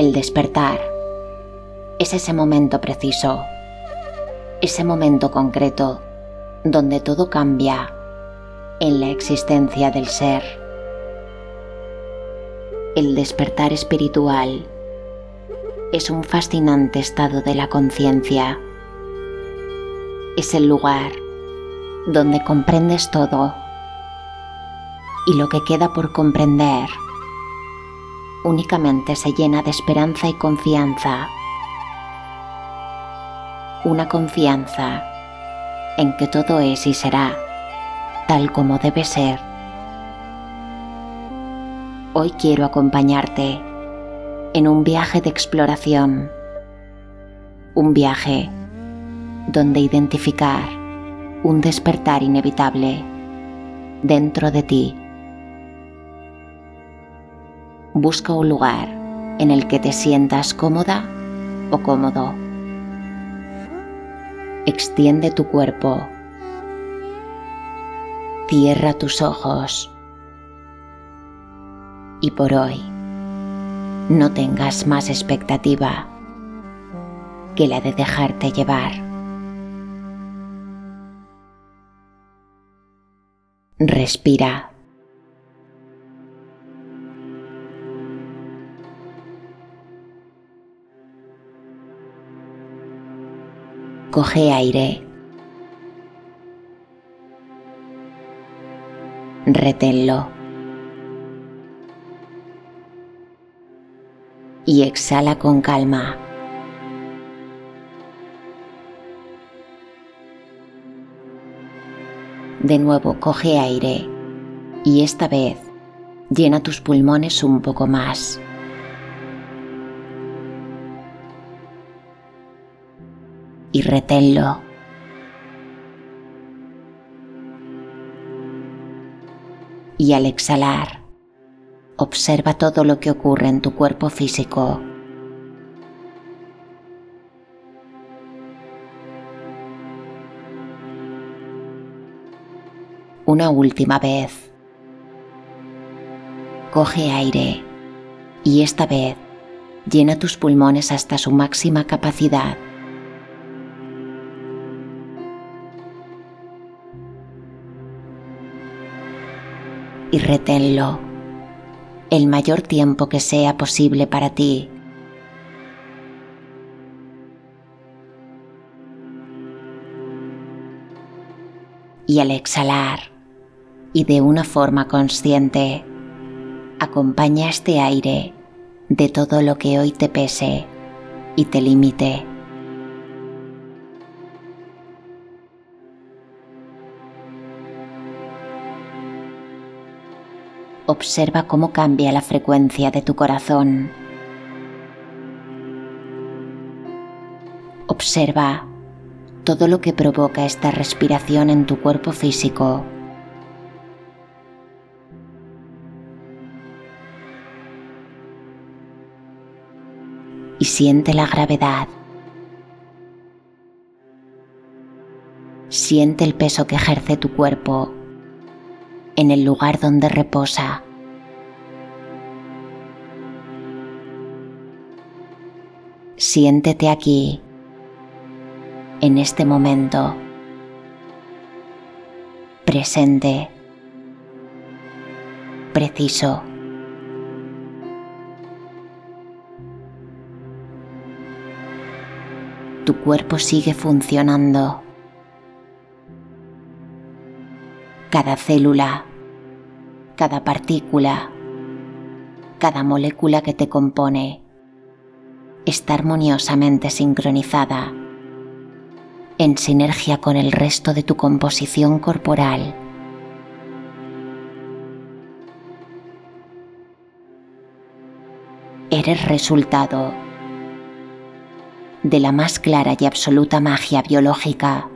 El despertar es ese momento preciso, ese momento concreto donde todo cambia en la existencia del ser. El despertar espiritual es un fascinante estado de la conciencia. Es el lugar donde comprendes todo y lo que queda por comprender únicamente se llena de esperanza y confianza. Una confianza en que todo es y será tal como debe ser. Hoy quiero acompañarte en un viaje de exploración, un viaje donde identificar un despertar inevitable dentro de ti busca un lugar en el que te sientas cómoda o cómodo. Extiende tu cuerpo. Cierra tus ojos. Y por hoy, no tengas más expectativa que la de dejarte llevar. Respira. Coge aire. Reténlo. Y exhala con calma. De nuevo coge aire y esta vez llena tus pulmones un poco más. Y reténlo. Y al exhalar, observa todo lo que ocurre en tu cuerpo físico. Una última vez. Coge aire y esta vez llena tus pulmones hasta su máxima capacidad. Y reténlo el mayor tiempo que sea posible para ti. Y al exhalar, y de una forma consciente, acompaña este aire de todo lo que hoy te pese y te limite. Observa cómo cambia la frecuencia de tu corazón. Observa todo lo que provoca esta respiración en tu cuerpo físico. Y siente la gravedad. Siente el peso que ejerce tu cuerpo en el lugar donde reposa. Siéntete aquí, en este momento, presente, preciso. Tu cuerpo sigue funcionando. Cada célula cada partícula, cada molécula que te compone está armoniosamente sincronizada en sinergia con el resto de tu composición corporal. Eres resultado de la más clara y absoluta magia biológica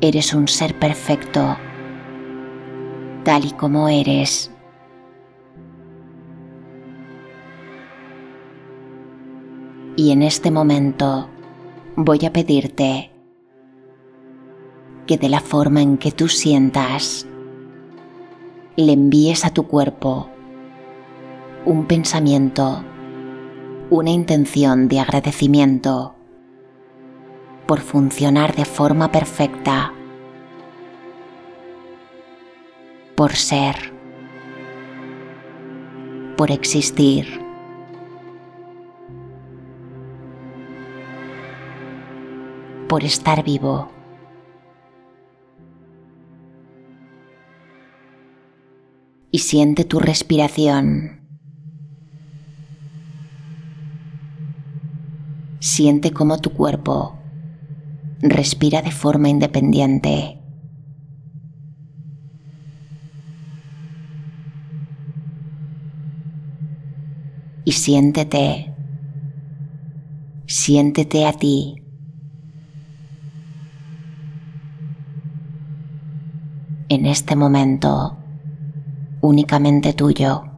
Eres un ser perfecto, tal y como eres. Y en este momento voy a pedirte que de la forma en que tú sientas, le envíes a tu cuerpo un pensamiento, una intención de agradecimiento por funcionar de forma perfecta, por ser, por existir. por estar vivo. Y siente tu respiración. Siente cómo tu cuerpo respira de forma independiente. Y siéntete, siéntete a ti en este momento únicamente tuyo.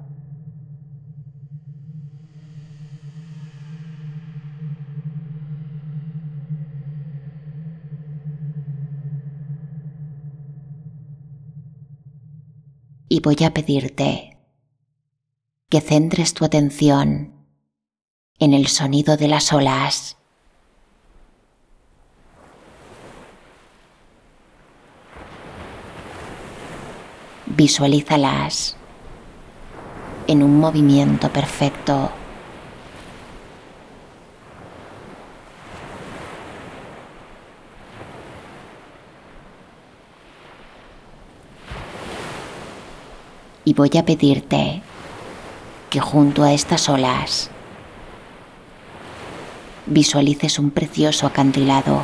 Y voy a pedirte que centres tu atención en el sonido de las olas. Visualízalas en un movimiento perfecto. Y voy a pedirte que junto a estas olas visualices un precioso acantilado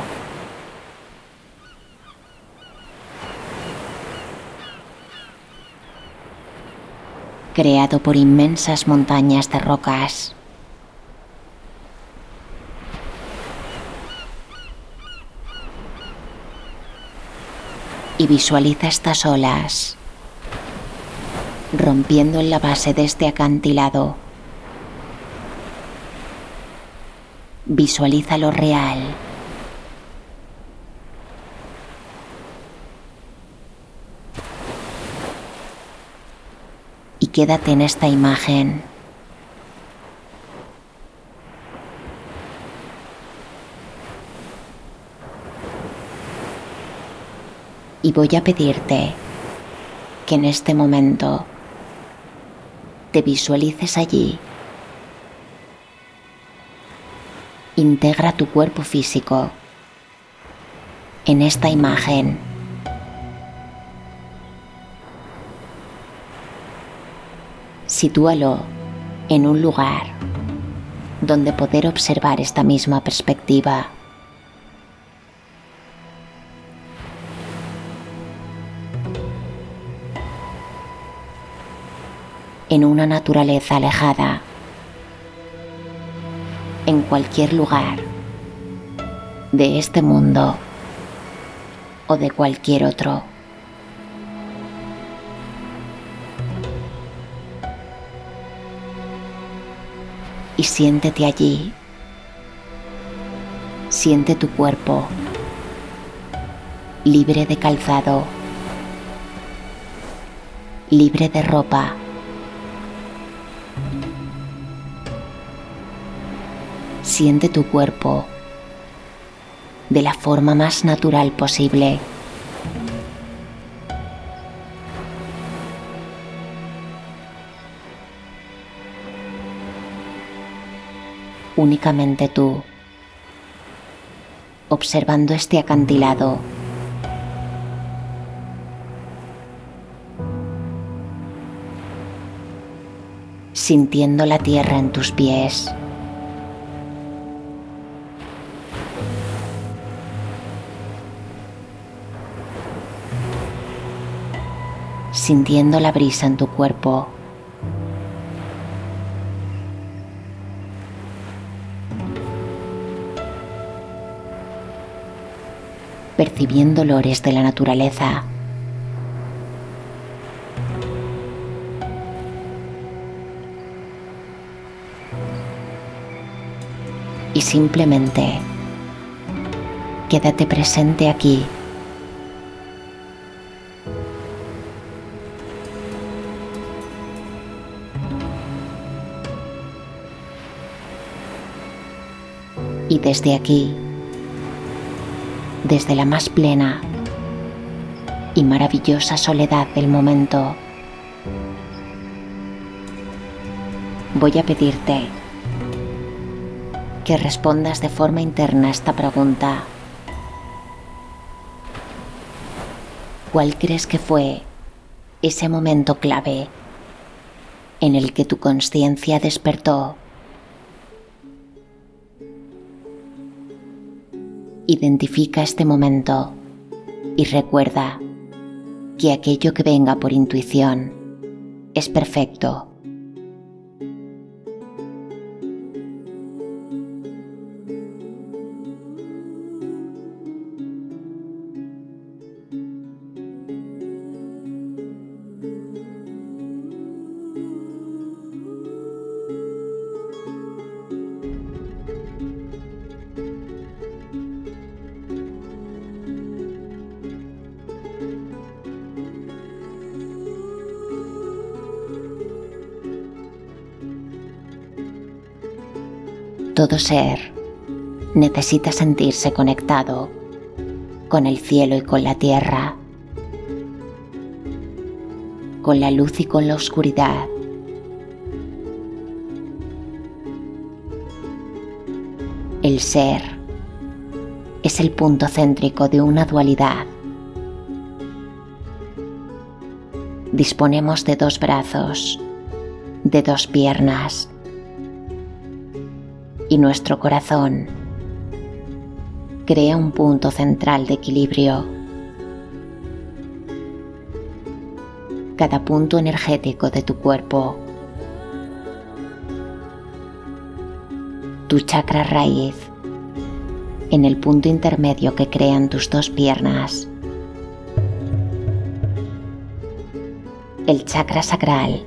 creado por inmensas montañas de rocas. Y visualiza estas olas rompiendo en la base de este acantilado. Visualiza lo real. quédate en esta imagen. Y voy a pedirte que en este momento te visualices allí. Integra tu cuerpo físico en esta imagen. Sitúalo en un lugar donde poder observar esta misma perspectiva. En una naturaleza alejada, en cualquier lugar de este mundo o de cualquier otro. y siéntete allí. Siente tu cuerpo libre de calzado, libre de ropa. Siente tu cuerpo de la forma más natural posible. únicamente tú, observando este acantilado. sintiendo la tierra en tus pies. Sintiendo la brisa en tu cuerpo. percibiendo olores de la naturaleza. Y simplemente quédate presente aquí. Y desde aquí, desde la más plena y maravillosa soledad del momento, voy a pedirte que respondas de forma interna a esta pregunta. ¿Cuál crees que fue ese momento clave en el que tu conciencia despertó? Identifica este momento y recuerda que aquello que venga por intuición es perfecto Todo ser necesita sentirse conectado con el cielo y con la tierra, con la luz y con la oscuridad. El ser es el punto céntrico de una dualidad. Disponemos de dos brazos, de dos piernas, y nuestro corazón. Crea un punto central de equilibrio. Cada punto energético de tu cuerpo, tu chakra raíz, en el punto intermedio que crean tus dos piernas, el chakra sacral,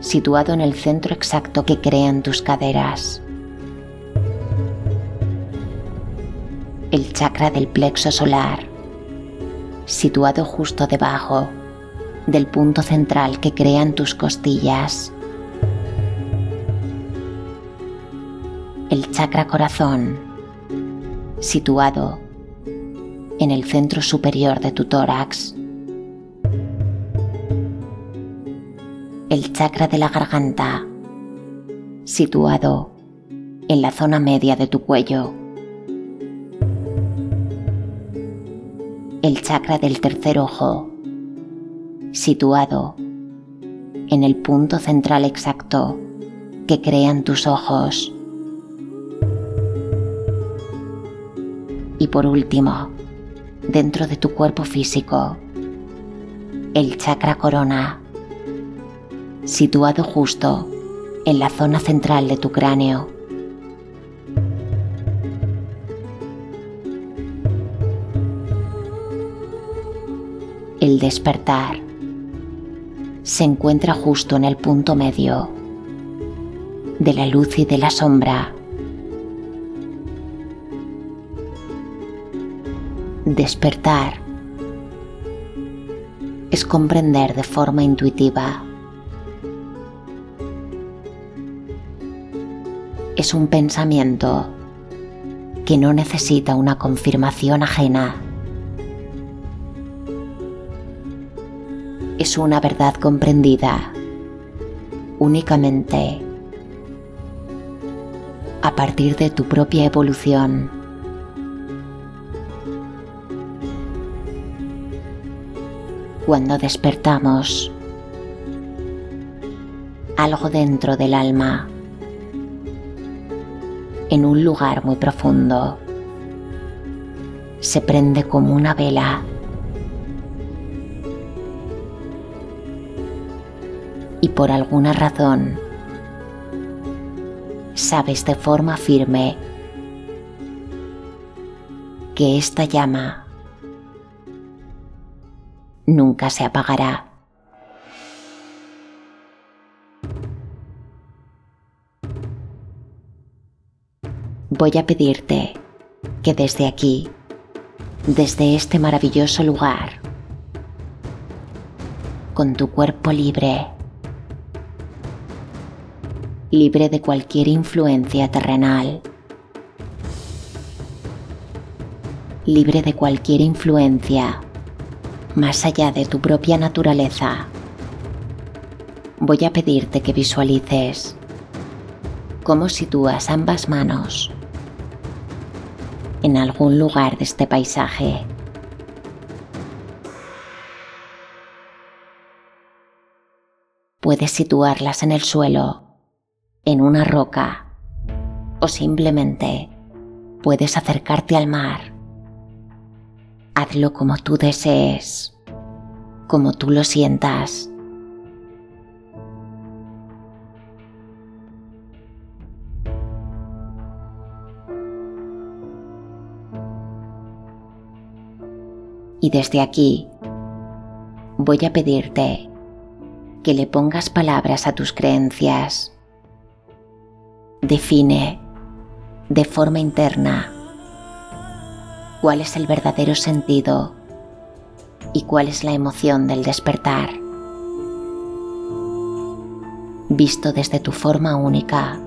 situado en el centro exacto que crean tus caderas. El chakra del plexo solar, situado justo debajo del punto central que crean tus costillas. El chakra corazón, situado en el centro superior de tu tórax. El chakra de la garganta, situado en la zona media de tu cuello. El chakra del tercer ojo, situado en el punto central exacto que crean tus ojos. Y por último, dentro de tu cuerpo físico, el chakra corona, situado justo en la zona central de tu cráneo. El despertar se encuentra justo en el punto medio de la luz y de la sombra. Despertar es comprender de forma intuitiva. Es un pensamiento que no necesita una confirmación ajena es una verdad comprendida únicamente a partir de tu propia evolución. Cuando despertamos, algo dentro del alma, en un lugar muy profundo, se prende como una vela y por alguna razón sabes de forma firme que esta llama nunca se apagará. Voy a pedirte que desde aquí, desde este maravilloso lugar, con tu cuerpo libre, libre de cualquier influencia terrenal, libre de cualquier influencia, más allá de tu propia naturaleza. Voy a pedirte que visualices cómo sitúas ambas manos en algún lugar de este paisaje. Puedes situarlas en el suelo, en una roca o simplemente puedes acercarte al mar. Hazlo como tú desees, como tú lo sientas. Y desde aquí voy a pedirte que le pongas palabras a tus creencias. Define de forma interna cuál es el verdadero sentido y cuál es la emoción del despertar. Visto desde tu forma única,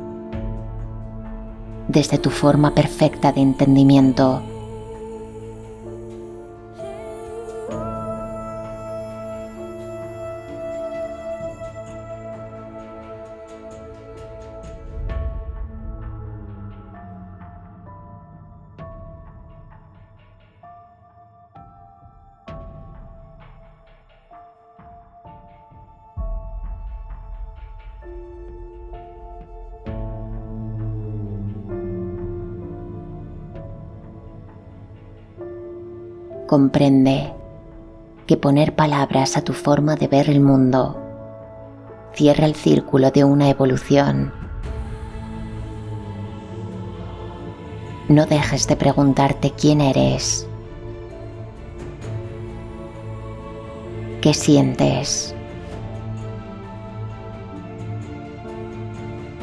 desde tu forma perfecta de entendimiento comprende que poner palabras a tu forma de ver el mundo cierra el círculo de una evolución. No dejes de preguntarte quién eres, qué sientes.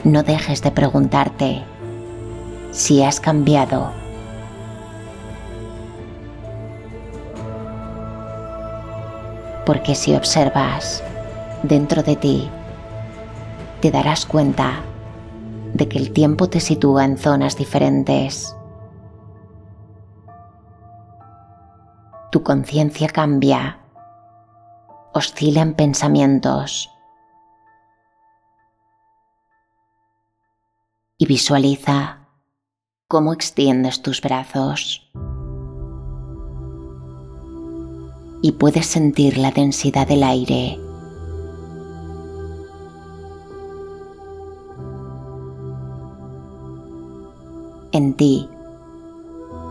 No dejes de preguntarte si has cambiado porque si observas dentro de ti, te darás cuenta de que el tiempo te sitúa en zonas diferentes. Tu conciencia cambia, oscila en pensamientos y visualiza cómo extiendes tus brazos. Y puedes sentir la densidad del aire. En ti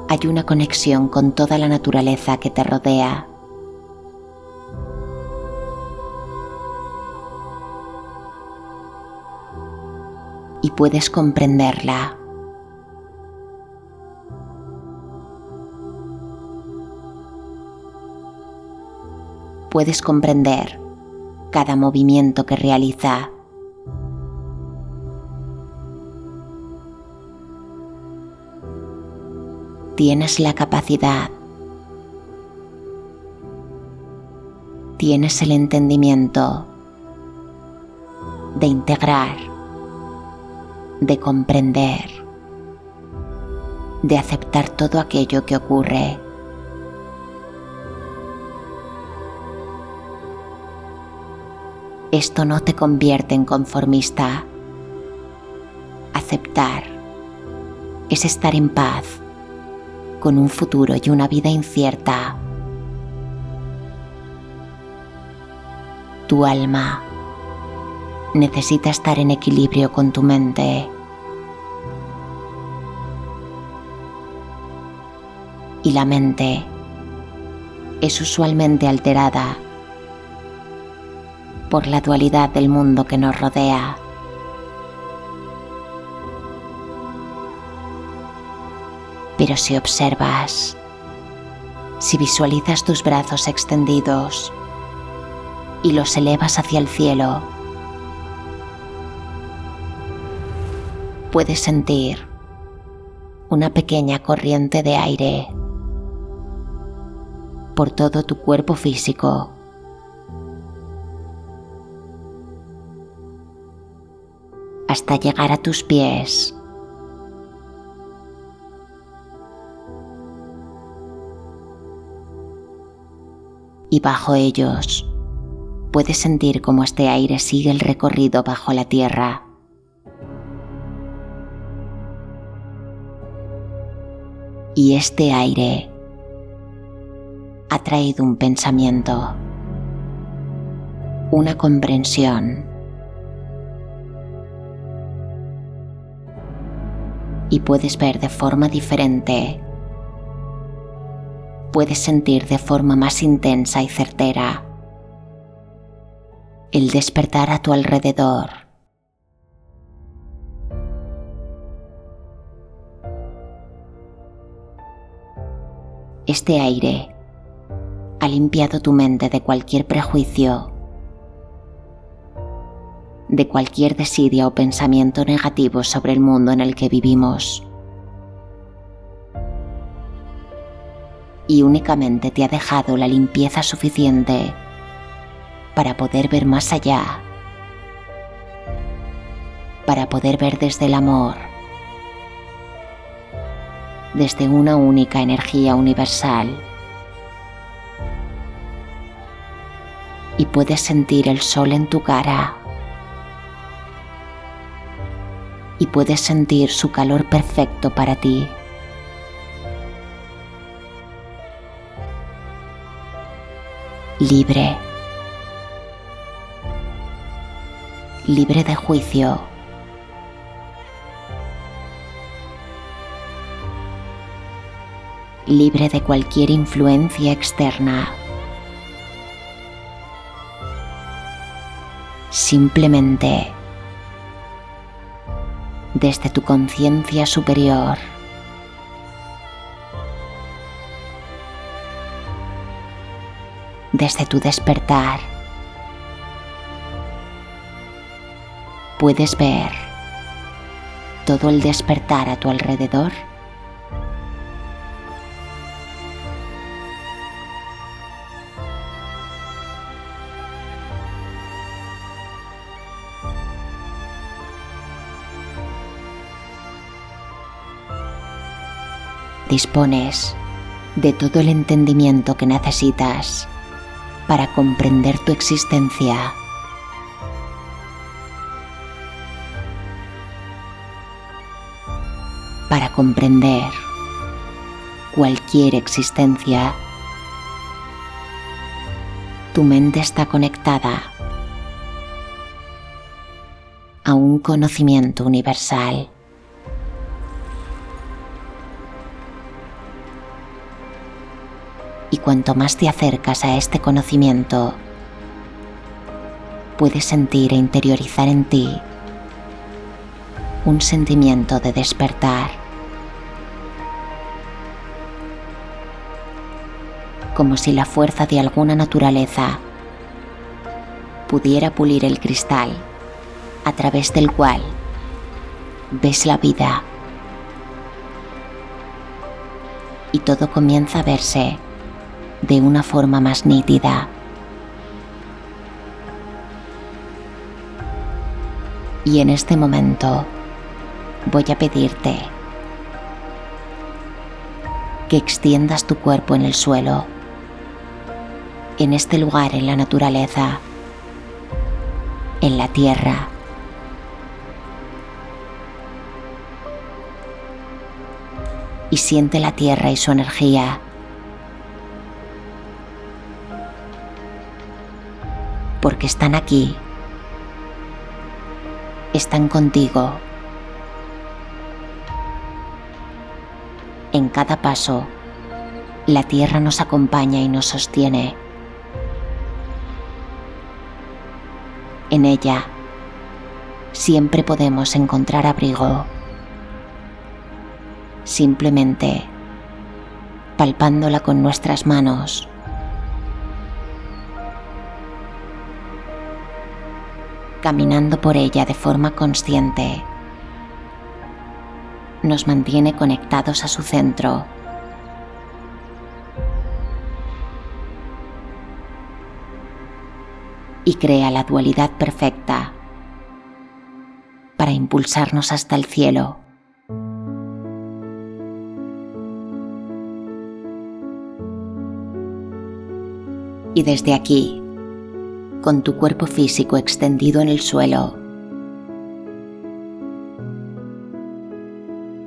hay una conexión con toda la naturaleza que te rodea. Y puedes comprenderla. Puedes comprender cada movimiento que realiza. Tienes la capacidad, tienes el entendimiento de integrar, de comprender, de aceptar todo aquello que ocurre. Esto no te convierte en conformista. Aceptar es estar en paz con un futuro y una vida incierta. Tu alma necesita estar en equilibrio con tu mente. Y la mente es usualmente alterada por la dualidad del mundo que nos rodea. Pero si observas, si visualizas tus brazos extendidos y los elevas hacia el cielo, puedes sentir una pequeña corriente de aire por todo tu cuerpo físico. Hasta llegar a tus pies. y bajo ellos puedes sentir cómo este aire sigue el recorrido bajo la tierra. Y este aire ha traído un pensamiento, una comprensión. Y puedes ver de forma diferente puedes sentir de forma más intensa y certera el despertar a tu alrededor. Este aire ha limpiado tu mente de cualquier prejuicio, de cualquier desidia o pensamiento negativo sobre el mundo en el que vivimos. y únicamente te ha dejado la limpieza suficiente para poder ver más allá, para poder ver desde el amor, desde una única energía universal. Y puedes sentir el sol en tu cara. Y puedes sentir su calor perfecto para ti. libre, libre de juicio. libre de cualquier influencia externa. Simplemente desde tu conciencia superior. desde tu despertar. Puedes ver todo el despertar a tu alrededor. Dispones de todo el entendimiento que necesitas para comprender tu existencia. Para comprender cualquier existencia, tu mente está conectada a un conocimiento universal. Cuanto más te acercas a este conocimiento, puedes sentir e interiorizar en ti un sentimiento de despertar, como si la fuerza de alguna naturaleza pudiera pulir el cristal a través del cual ves la vida. Y todo comienza a verse de una forma más nítida. Y en este momento voy a pedirte que extiendas tu cuerpo en el suelo, en este lugar en la naturaleza, en la tierra. Y siente la tierra y su energía porque están aquí, están contigo. En cada paso, la tierra nos acompaña y nos sostiene. En ella, siempre podemos encontrar abrigo, simplemente palpándola con nuestras manos caminando por ella de forma consciente, nos mantiene conectados a su centro. Y crea la dualidad perfecta para impulsarnos hasta el cielo. Y desde aquí, con tu cuerpo físico extendido en el suelo,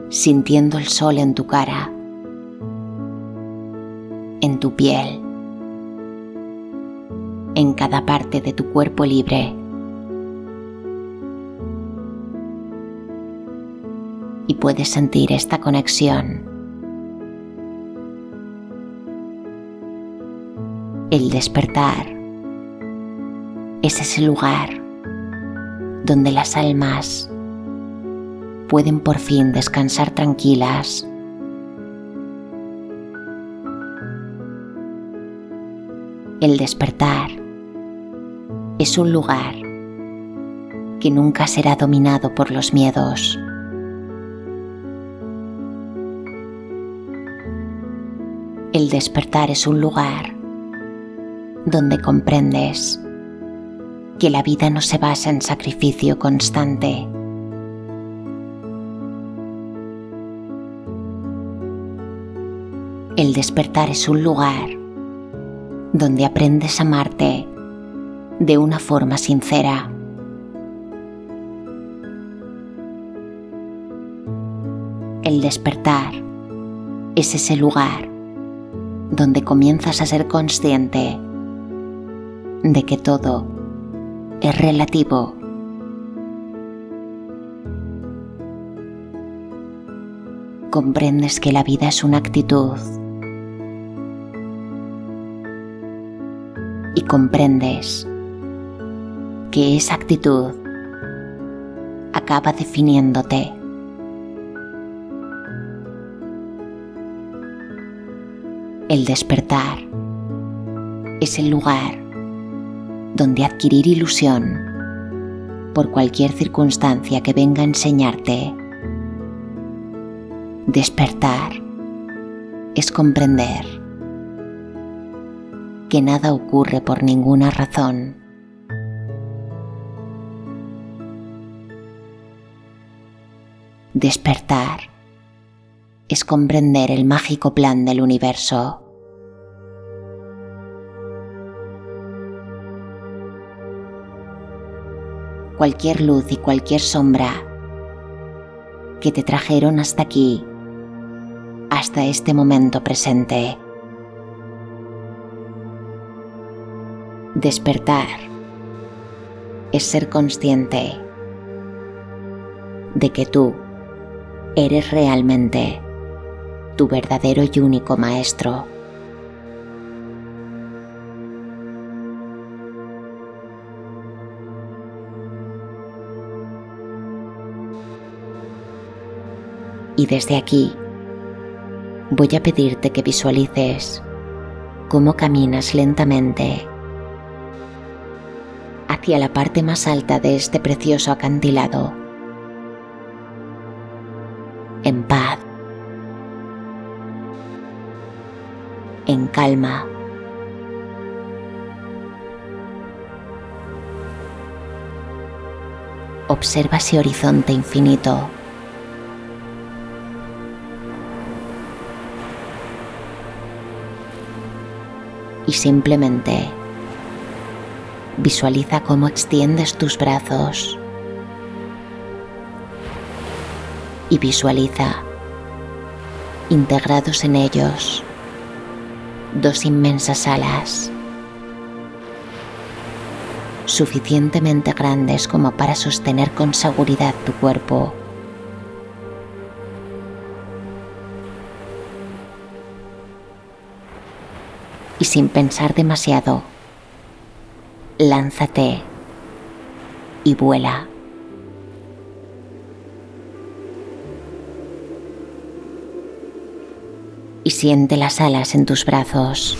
sintiendo el sol en tu cara, en tu piel, en cada parte de tu cuerpo libre. Y puedes sentir esta conexión. El despertar es ese lugar donde las almas pueden por fin descansar tranquilas. El despertar es un lugar que nunca será dominado por los miedos. El despertar es un lugar donde comprendes que la vida no se basa en sacrificio constante. El despertar es un lugar donde aprendes a amarte de una forma sincera. El despertar es ese lugar donde comienzas a ser consciente de que todo es relativo. Comprendes que la vida es una actitud y comprendes que esa actitud acaba definiéndote. El despertar es el lugar donde adquirir ilusión por cualquier circunstancia que venga a enseñarte. Despertar es comprender que nada ocurre por ninguna razón. Despertar es comprender el mágico plan del universo. Cualquier luz y cualquier sombra que te trajeron hasta aquí, hasta este momento presente. Despertar es ser consciente de que tú eres realmente tu verdadero y único maestro. Y desde aquí voy a pedirte que visualices cómo caminas lentamente hacia la parte más alta de este precioso acantilado en paz, en calma. Observa ese horizonte infinito. Y simplemente visualiza cómo extiendes tus brazos y visualiza, integrados en ellos, dos inmensas alas, suficientemente grandes como para sostener con seguridad tu cuerpo. Sin pensar demasiado, lánzate y vuela. y siente las alas en tus brazos.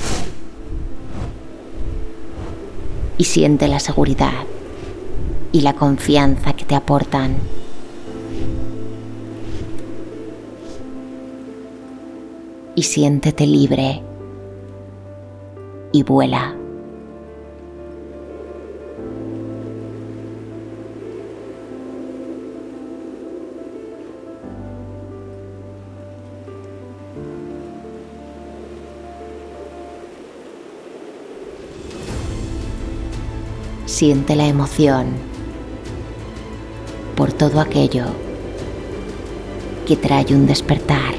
Y siente la seguridad y la confianza que te aportan. Y siéntete libre y vuela. Siente la emoción por todo aquello que trae un despertar.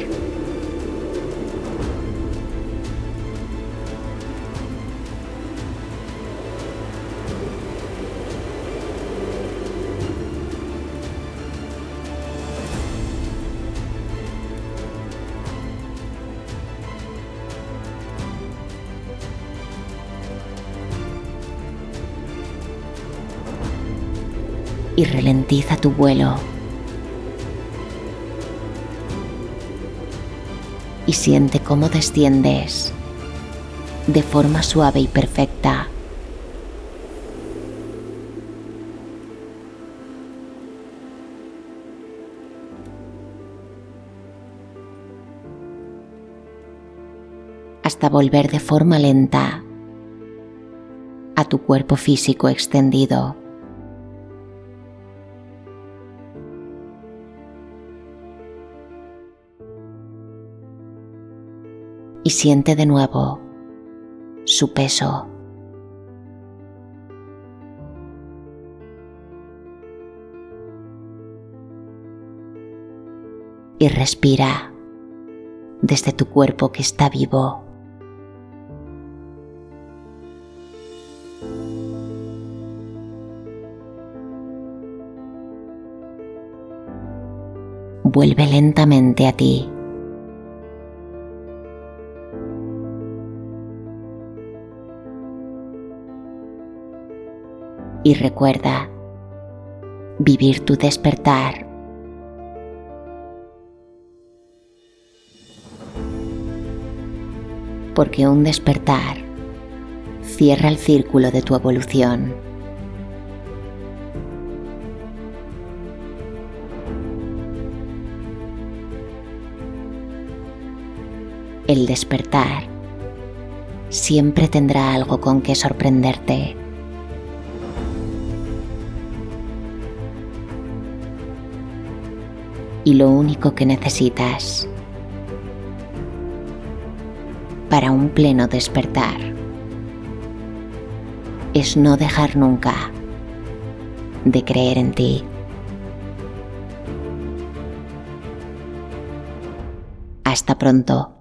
Ralentiza tu vuelo. Y siente cómo desciendes de forma suave y perfecta. hasta volver de forma lenta a tu cuerpo físico extendido. Y siente de nuevo su peso. Y respira desde tu cuerpo que está vivo. Vuelve lentamente a ti. Y recuerda vivir tu despertar. Porque un despertar cierra el círculo de tu evolución. El despertar siempre tendrá algo con que sorprenderte. Y lo único que necesitas para un pleno despertar es no dejar nunca de creer en ti. Hasta pronto.